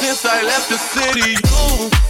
since I left the city. Ooh.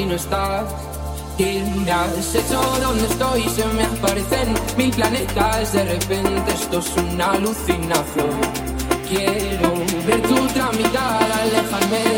Si no estás. Y me has hecho donde estoy, se me aparecen mil planetas. De repente esto es una alucinación. Quiero ver tu tramitar, alejarme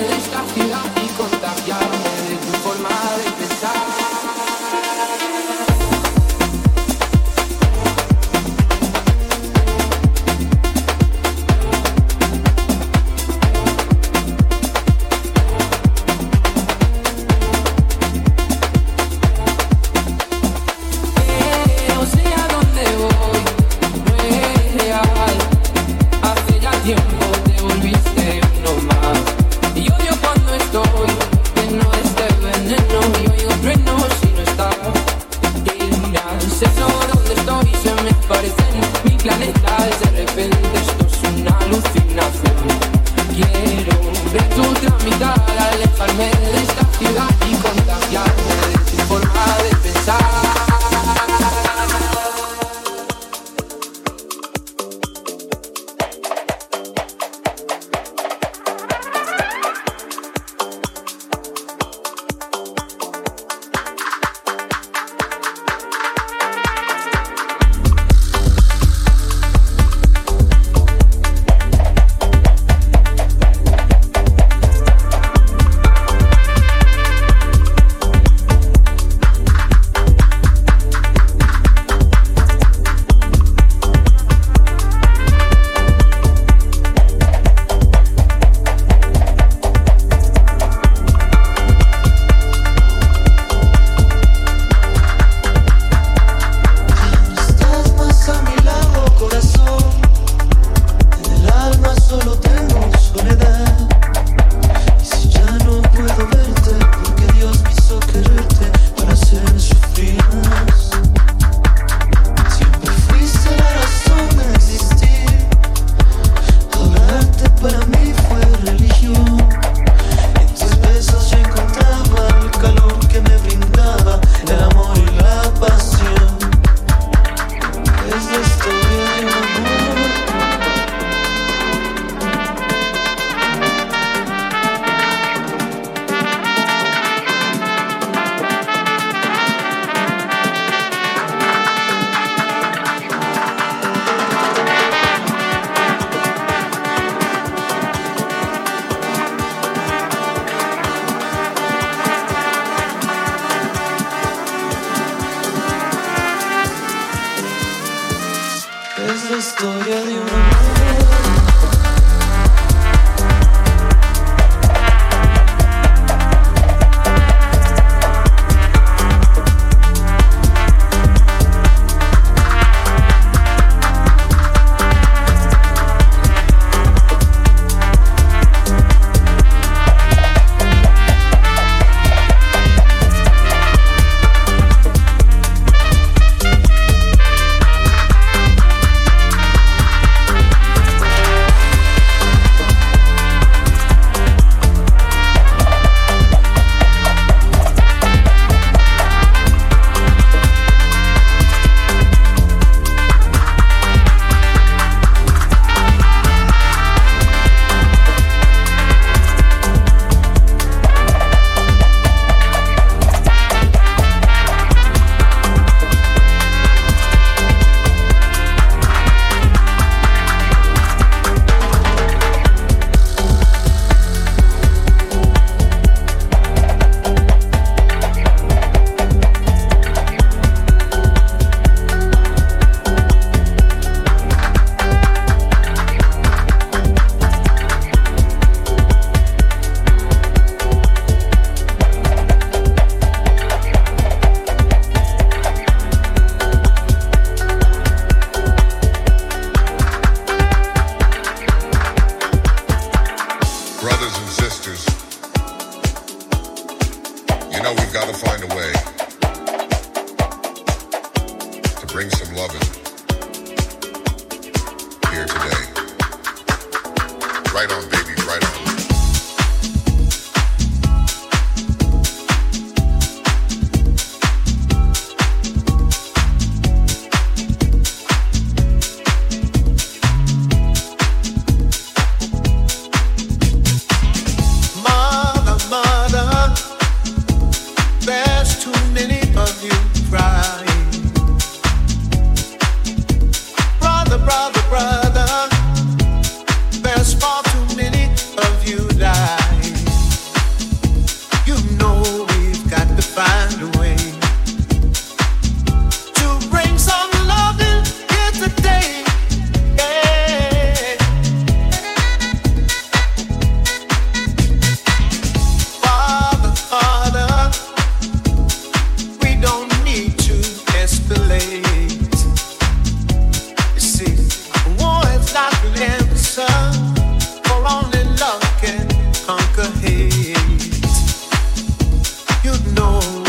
know.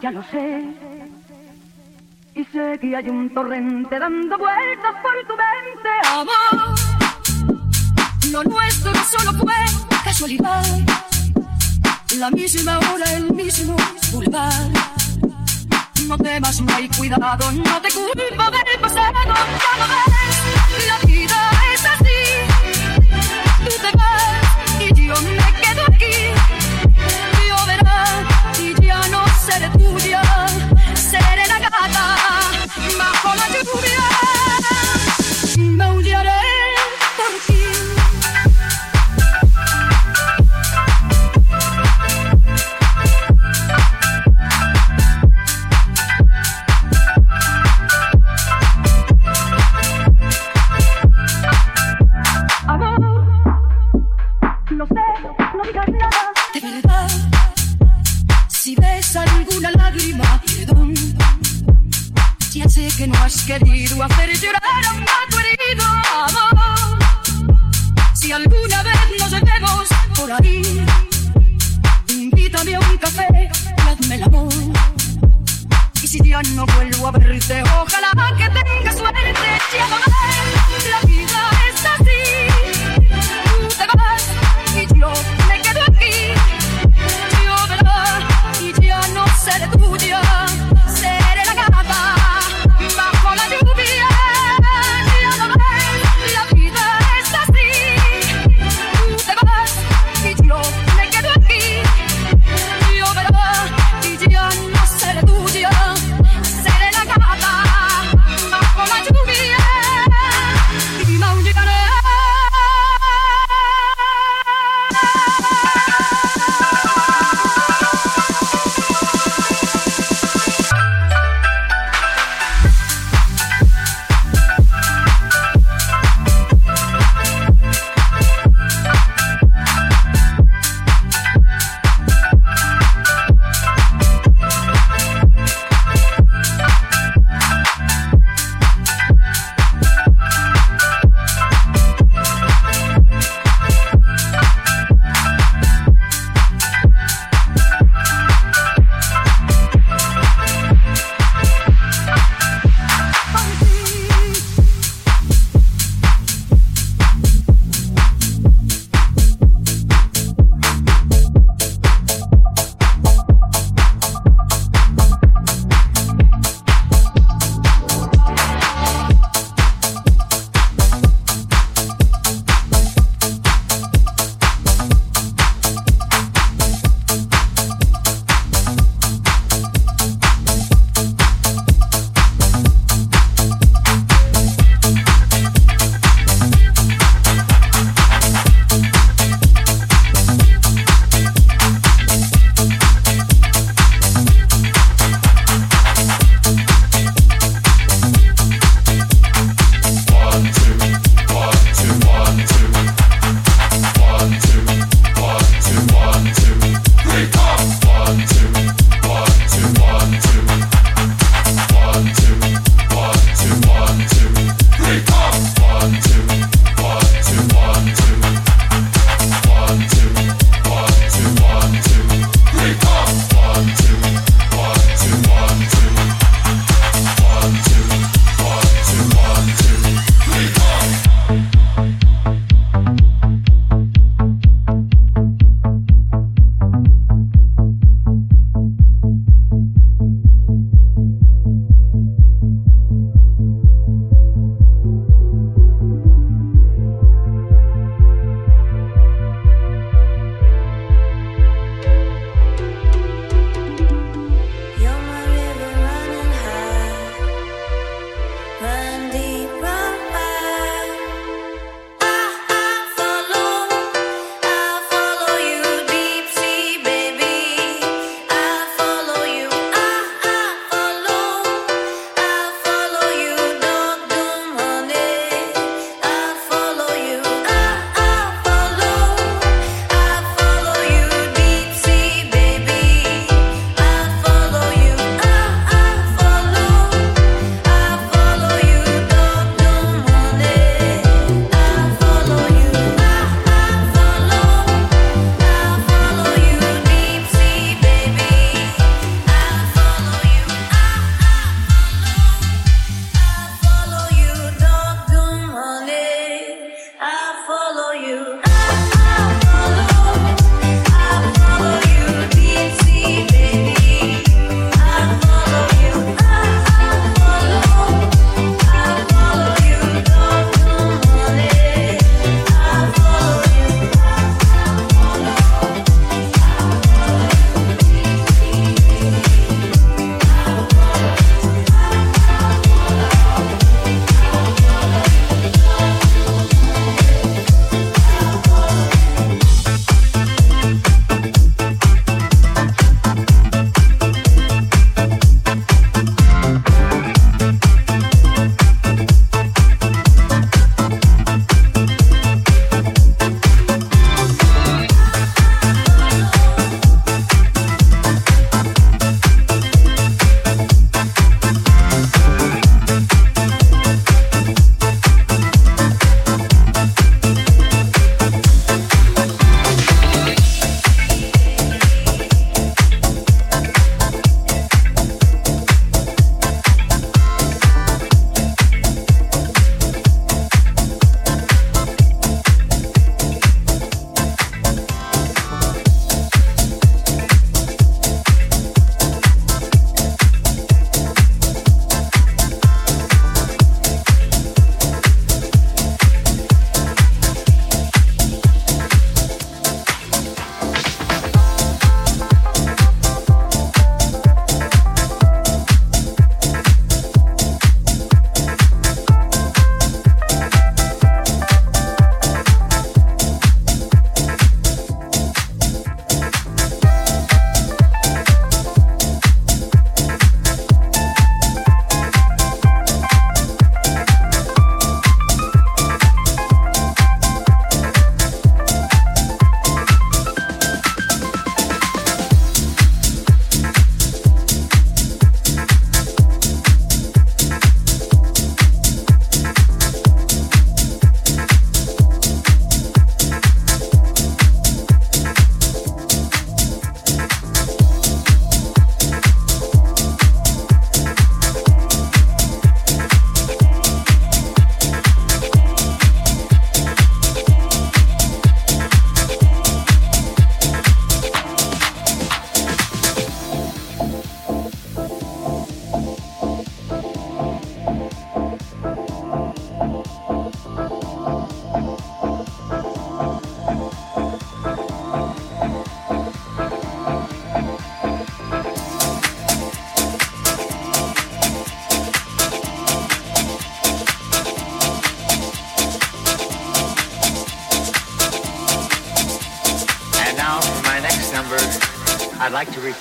Ya lo sé. Y sé que hay un torrente dando vueltas por tu mente, amor. Lo nuestro solo fue casualidad. La misma hora, el mismo boulevard. No temas, no hay cuidado, no te culpo del pasado, ya lo ves.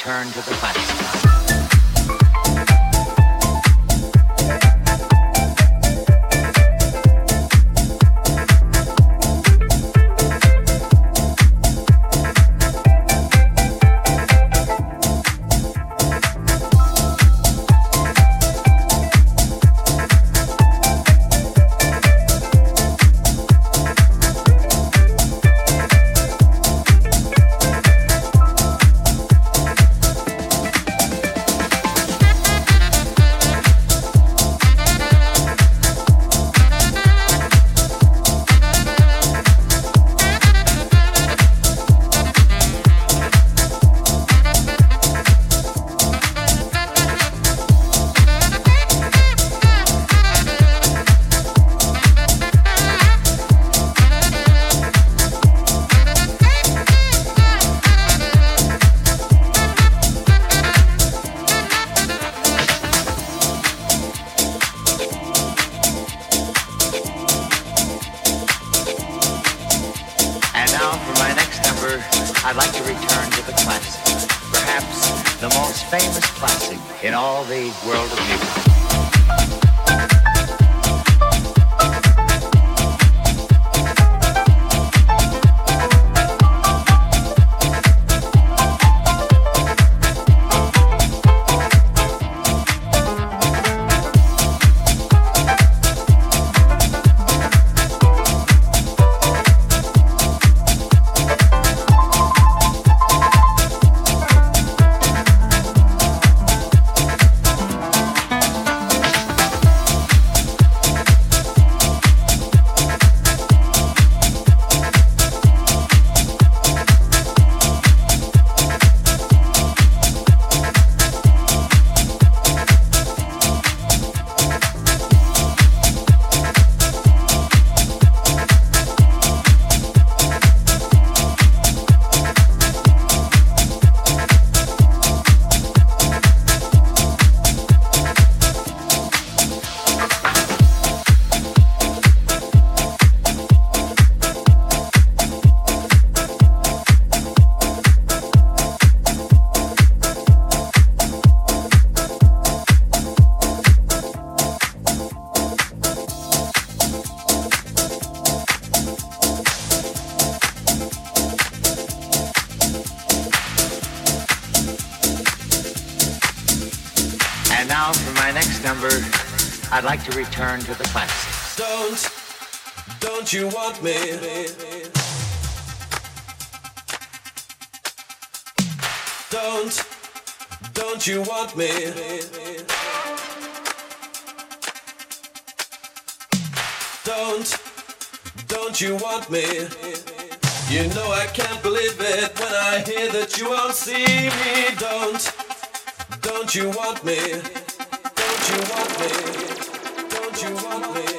Return to the you want me. Don't, don't you want me? Don't, don't you want me? You know I can't believe it when I hear that you won't see me. Don't, don't you want me? Don't you want me? Don't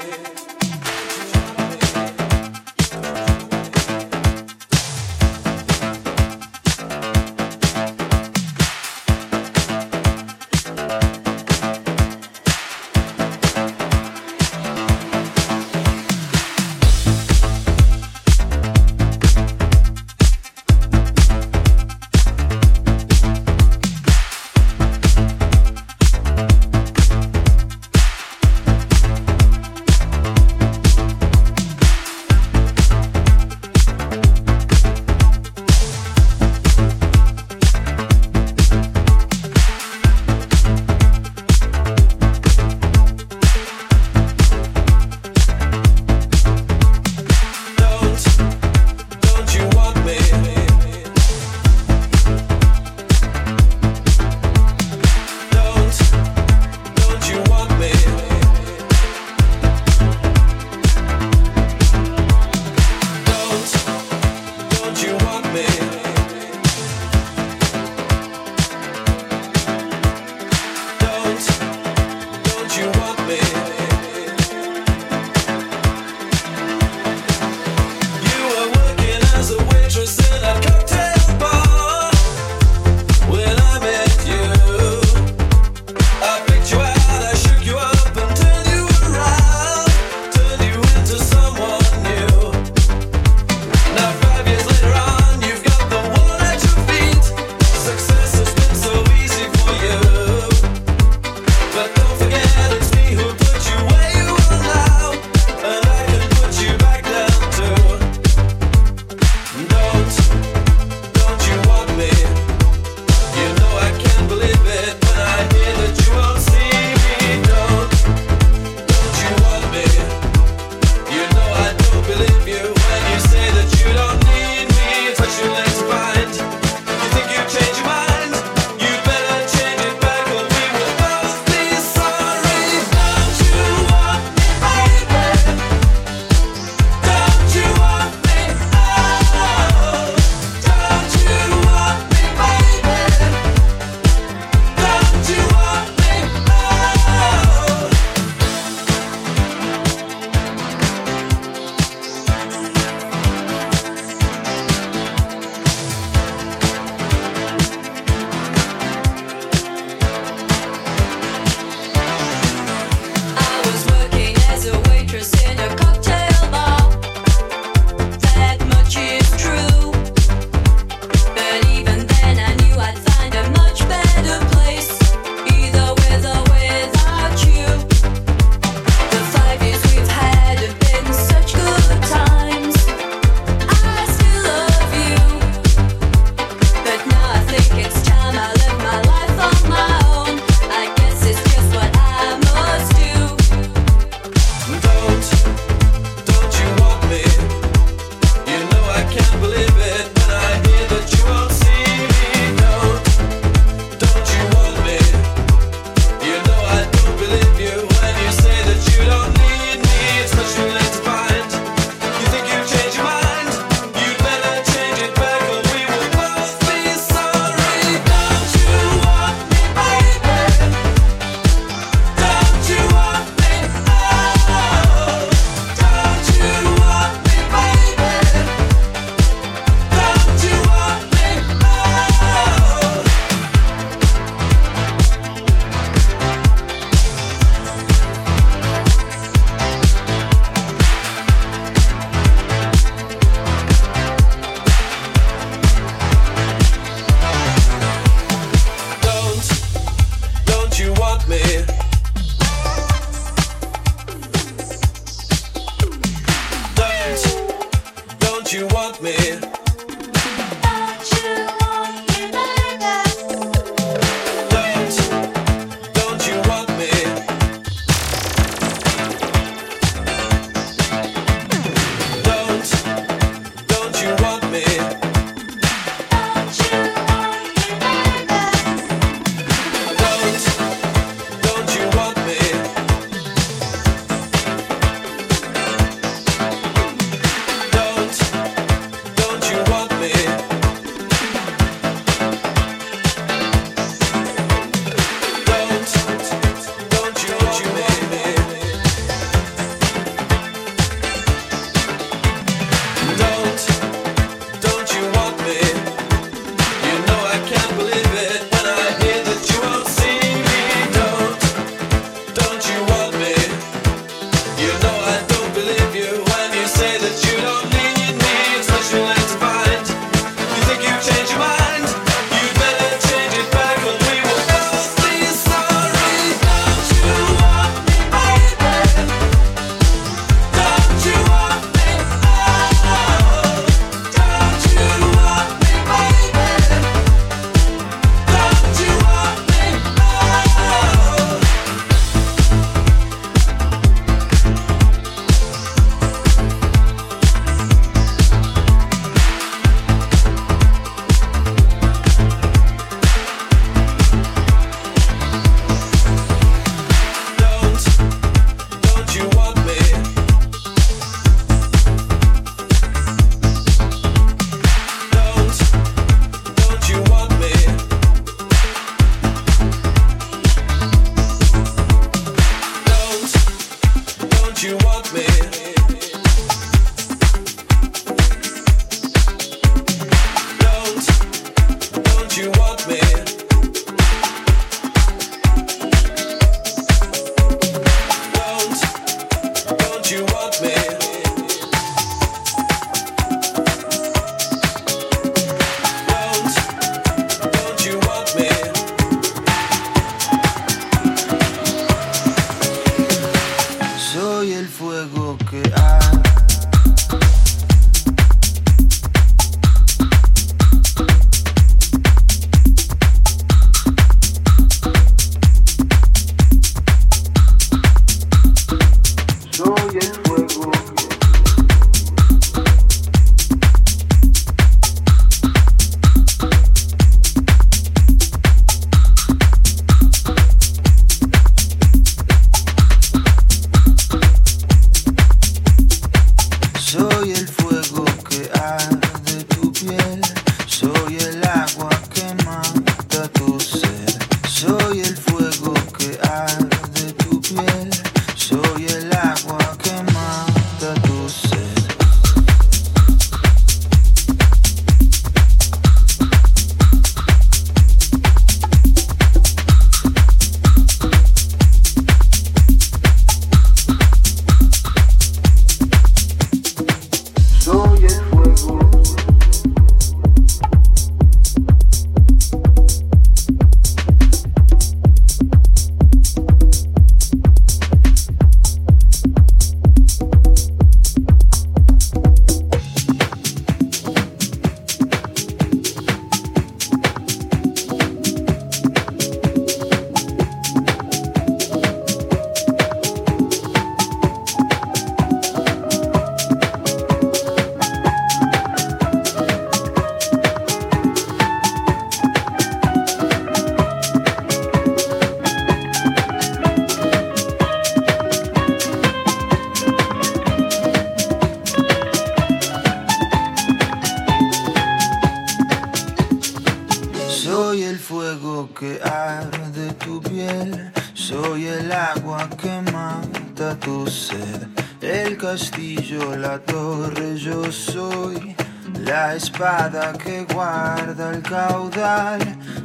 espada que guarda el caudal,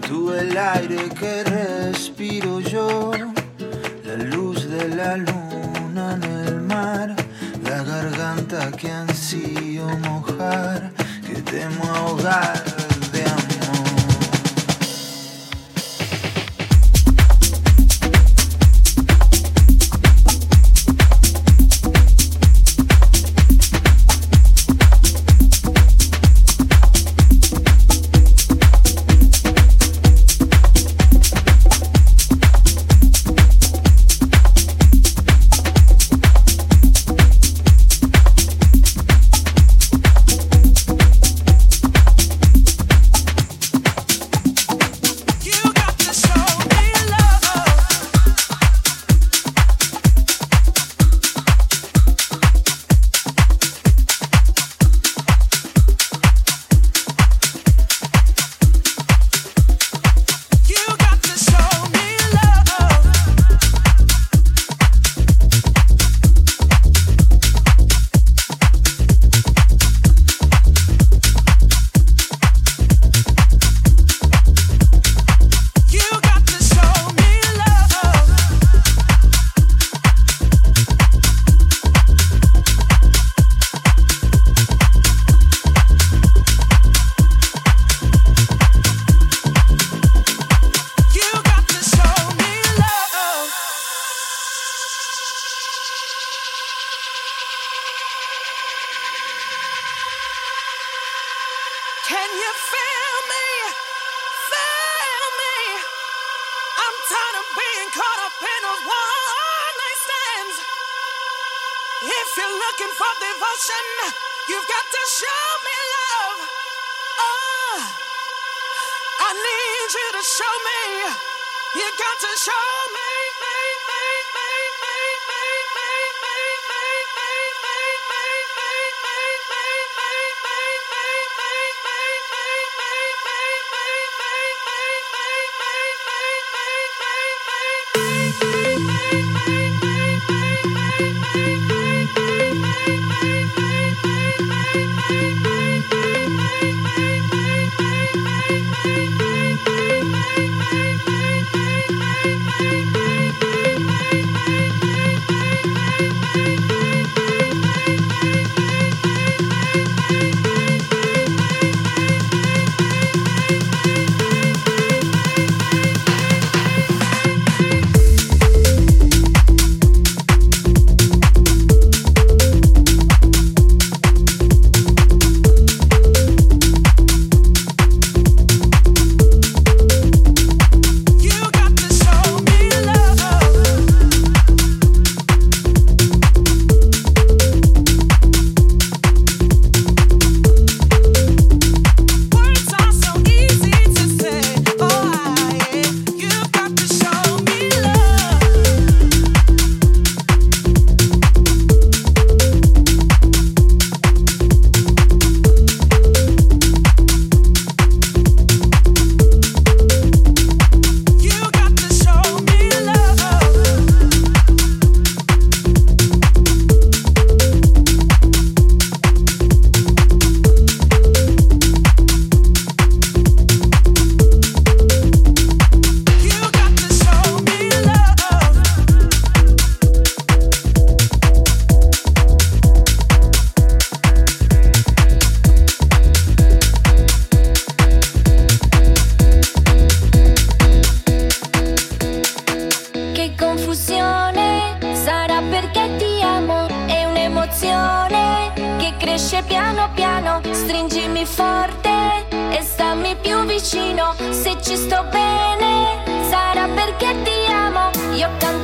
tú el aire que respiro yo, la luz de la luna en el mar, la garganta que ansío mojar, que temo ahogar. passion. You've got to show me love. Oh, I need you to show me. You've got to show me. vicino, se ci sto bene sarà perché ti amo. Io canto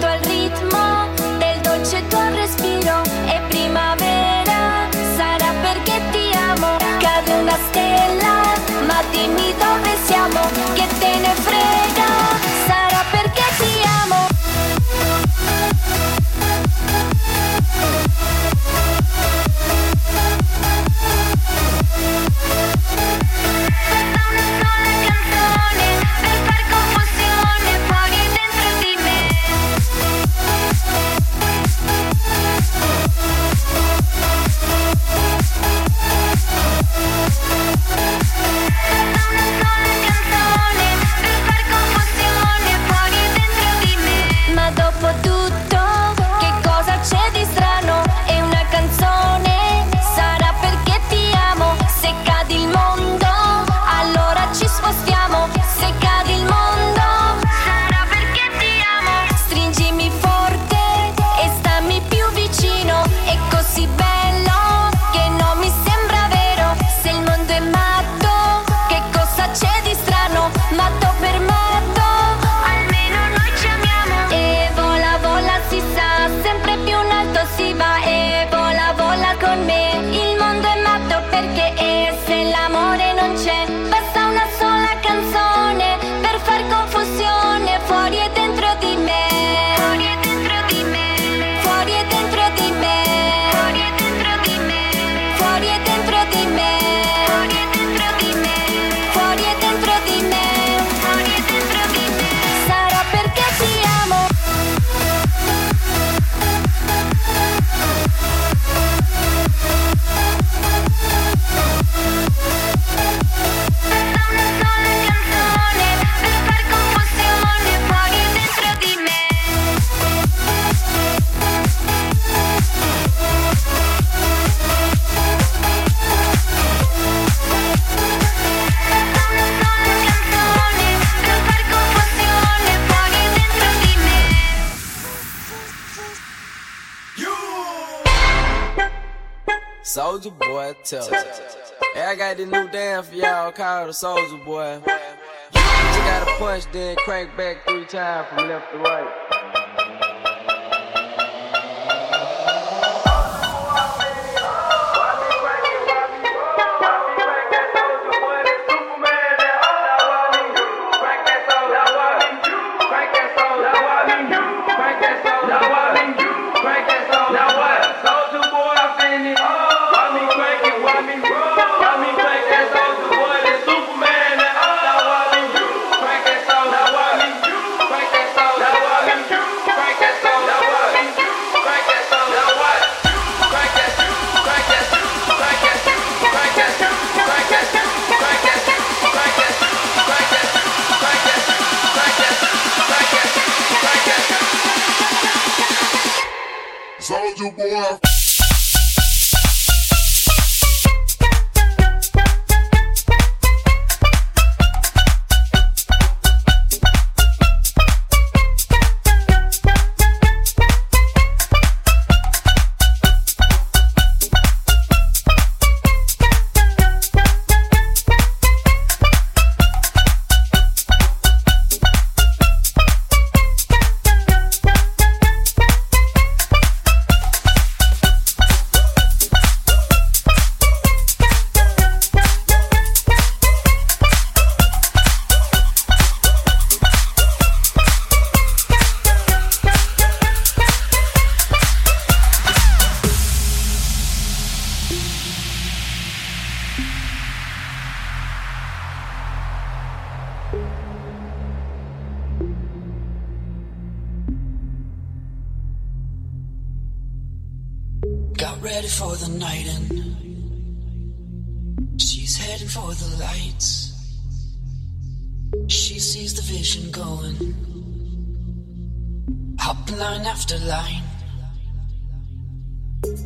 Soulja Boy Tell. Hey, I got this new dance for y'all called the Soulja Boy. You gotta punch, then crank back three times from left to right.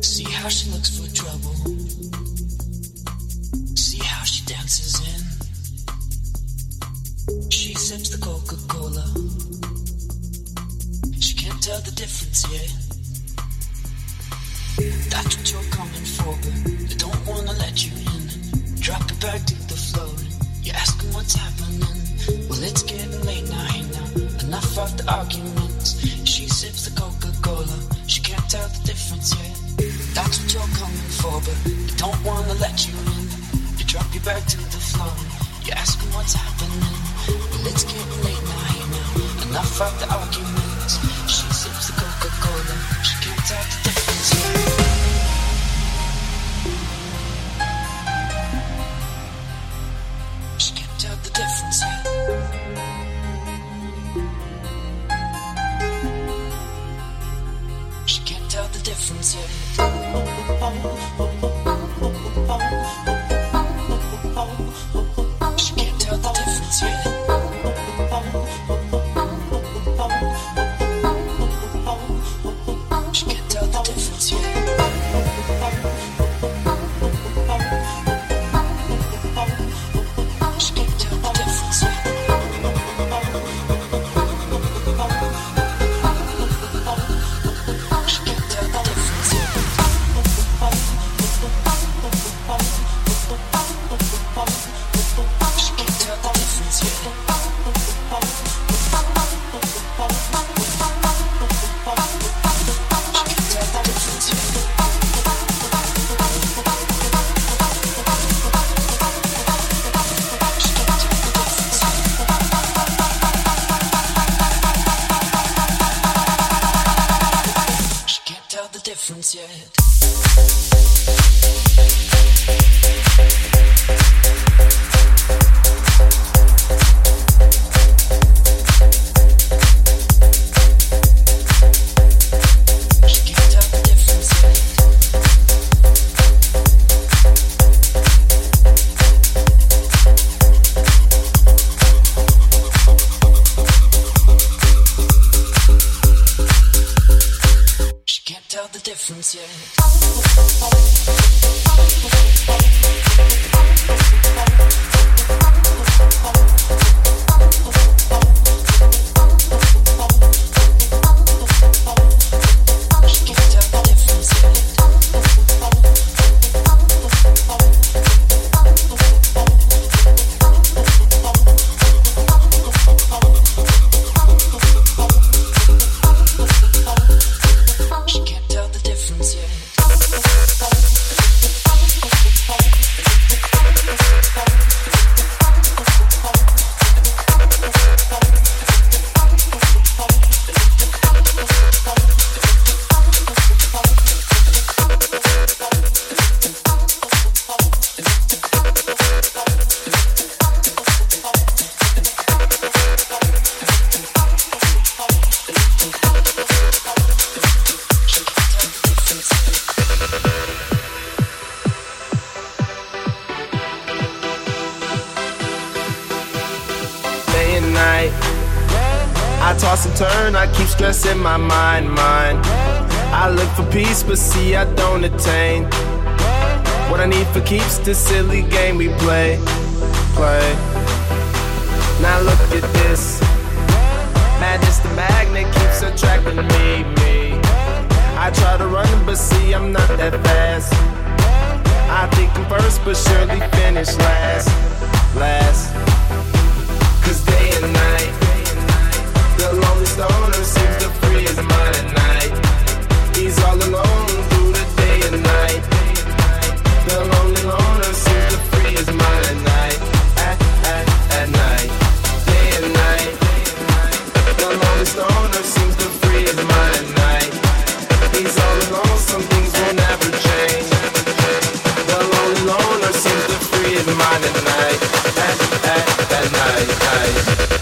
See how she looks for trouble. See how she dances in. She sips the Coca Cola. She can't tell the difference yet. That's what you're coming for, but I don't wanna let you in. Drop it bag, to the floor. You're asking what's happening. Well, it's getting late now, hey now. Enough of the arguments. She sips the Coca Cola. She can't tell the difference yet. That's what you're coming for, but I don't wanna let you in. You drop your back to the floor. You're asking what's happening. Well, it's getting late now, you know. Enough of the arguments. She sips the Coca-Cola. She can't talk oh, oh. Monsieur. At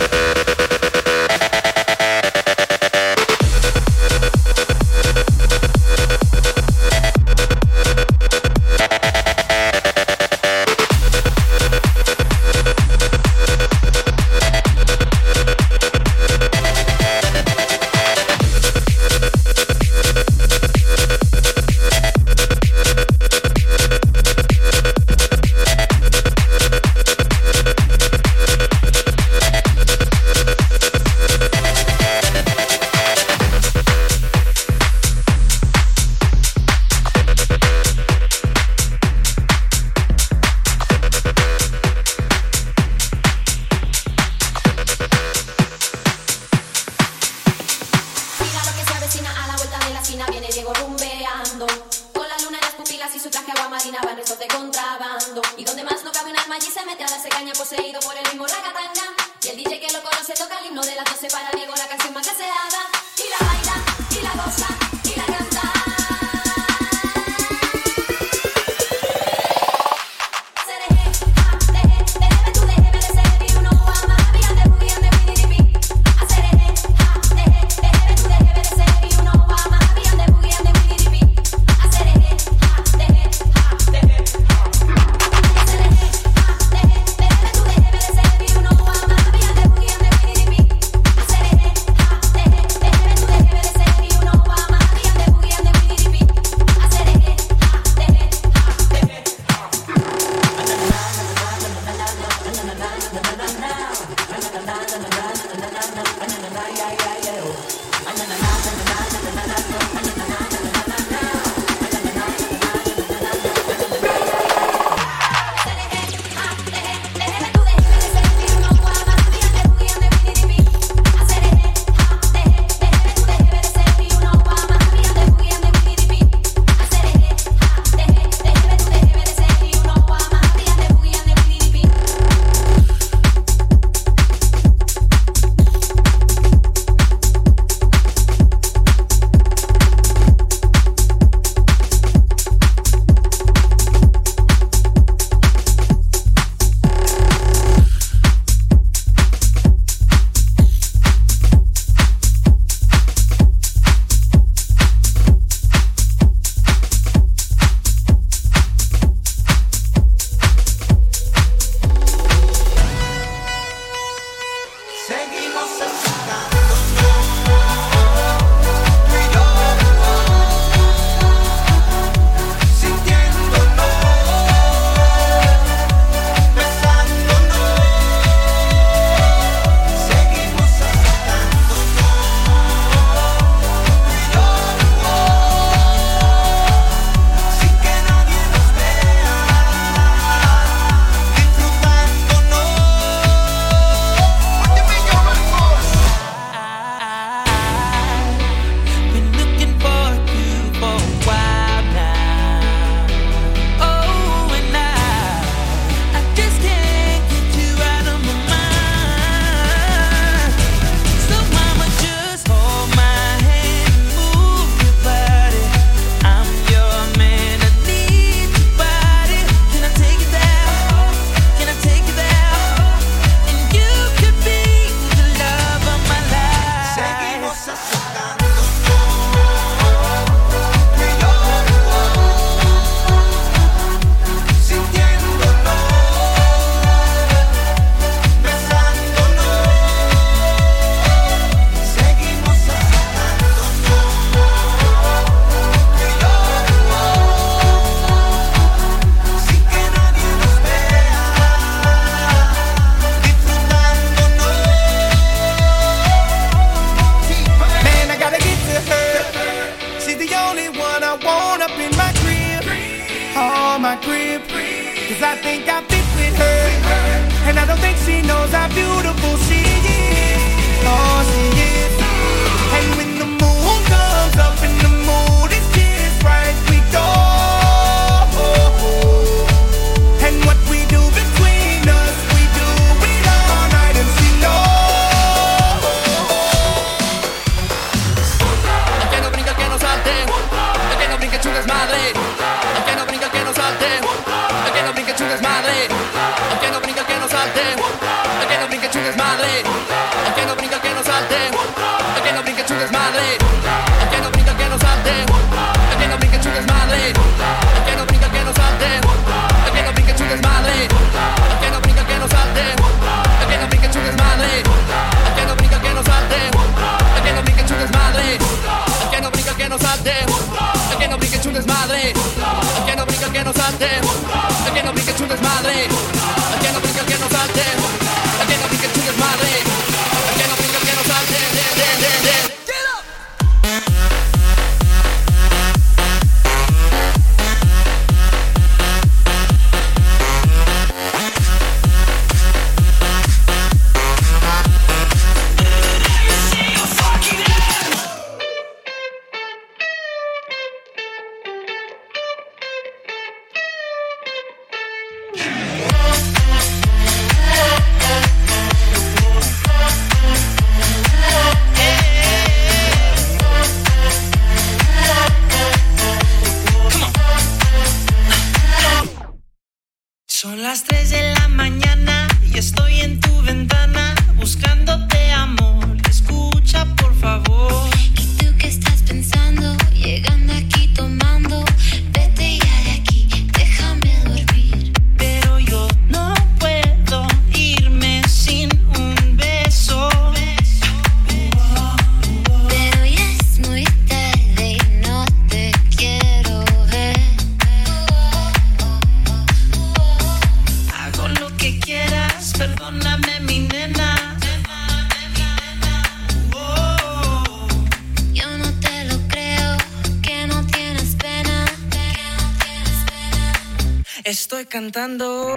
cantando.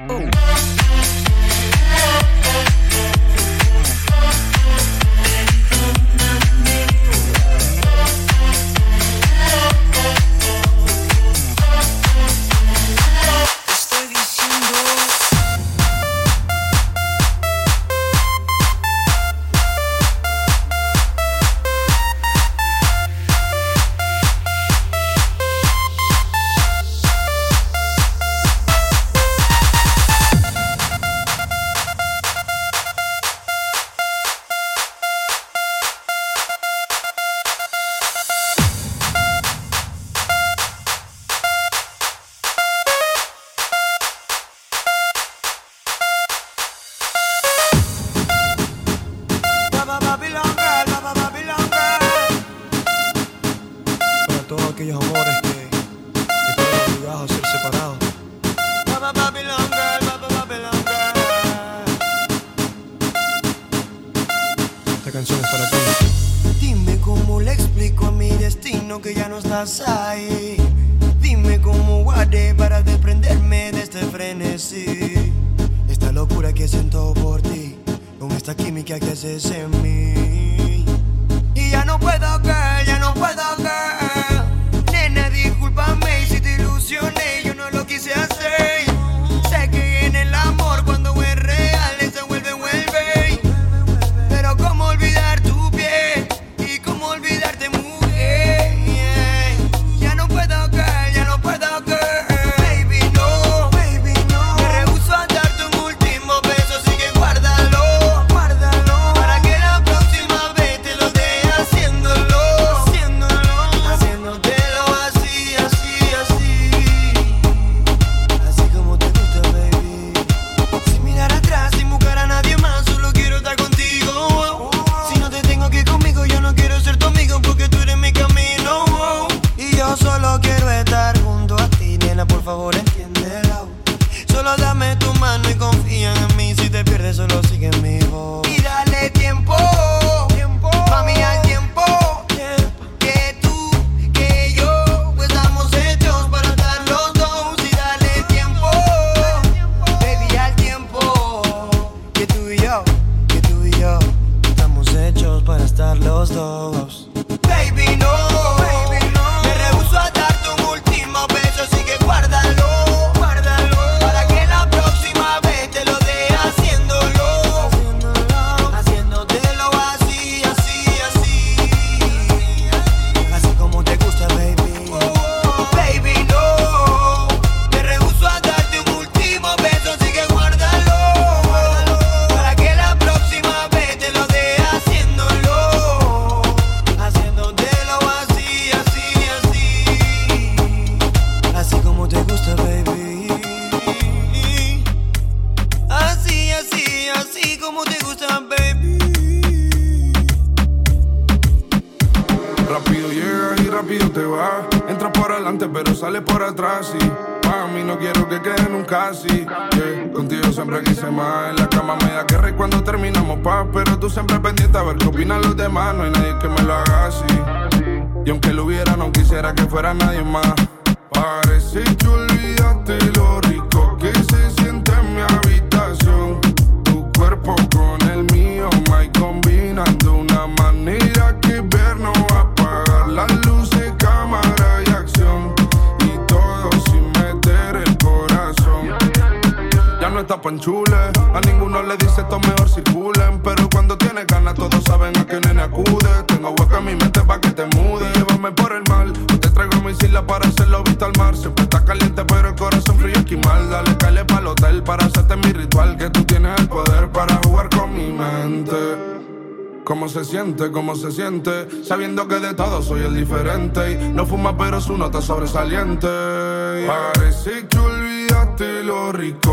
Sabiendo que de todo soy el diferente. Y no fuma, pero su nota sobresaliente. Parece que olvidaste lo rico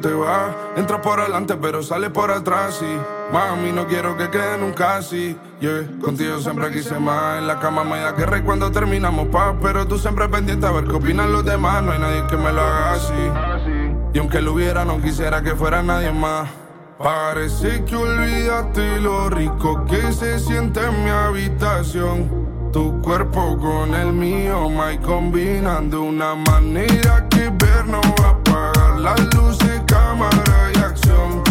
te. Entras por adelante, pero sales por atrás. Y mami, no quiero que quede nunca así. Yeah, contigo siempre quise más. En la cama me da guerra y cuando terminamos paz. Pero tú siempre pendiente a ver qué opinan los demás. No hay nadie que me lo haga así. Y aunque lo hubiera, no quisiera que fuera nadie más. Parece que olvidaste lo rico que se siente en mi habitación. Tu cuerpo con el mío, my combinando una manera que ver no va a las luces, cámara y acción.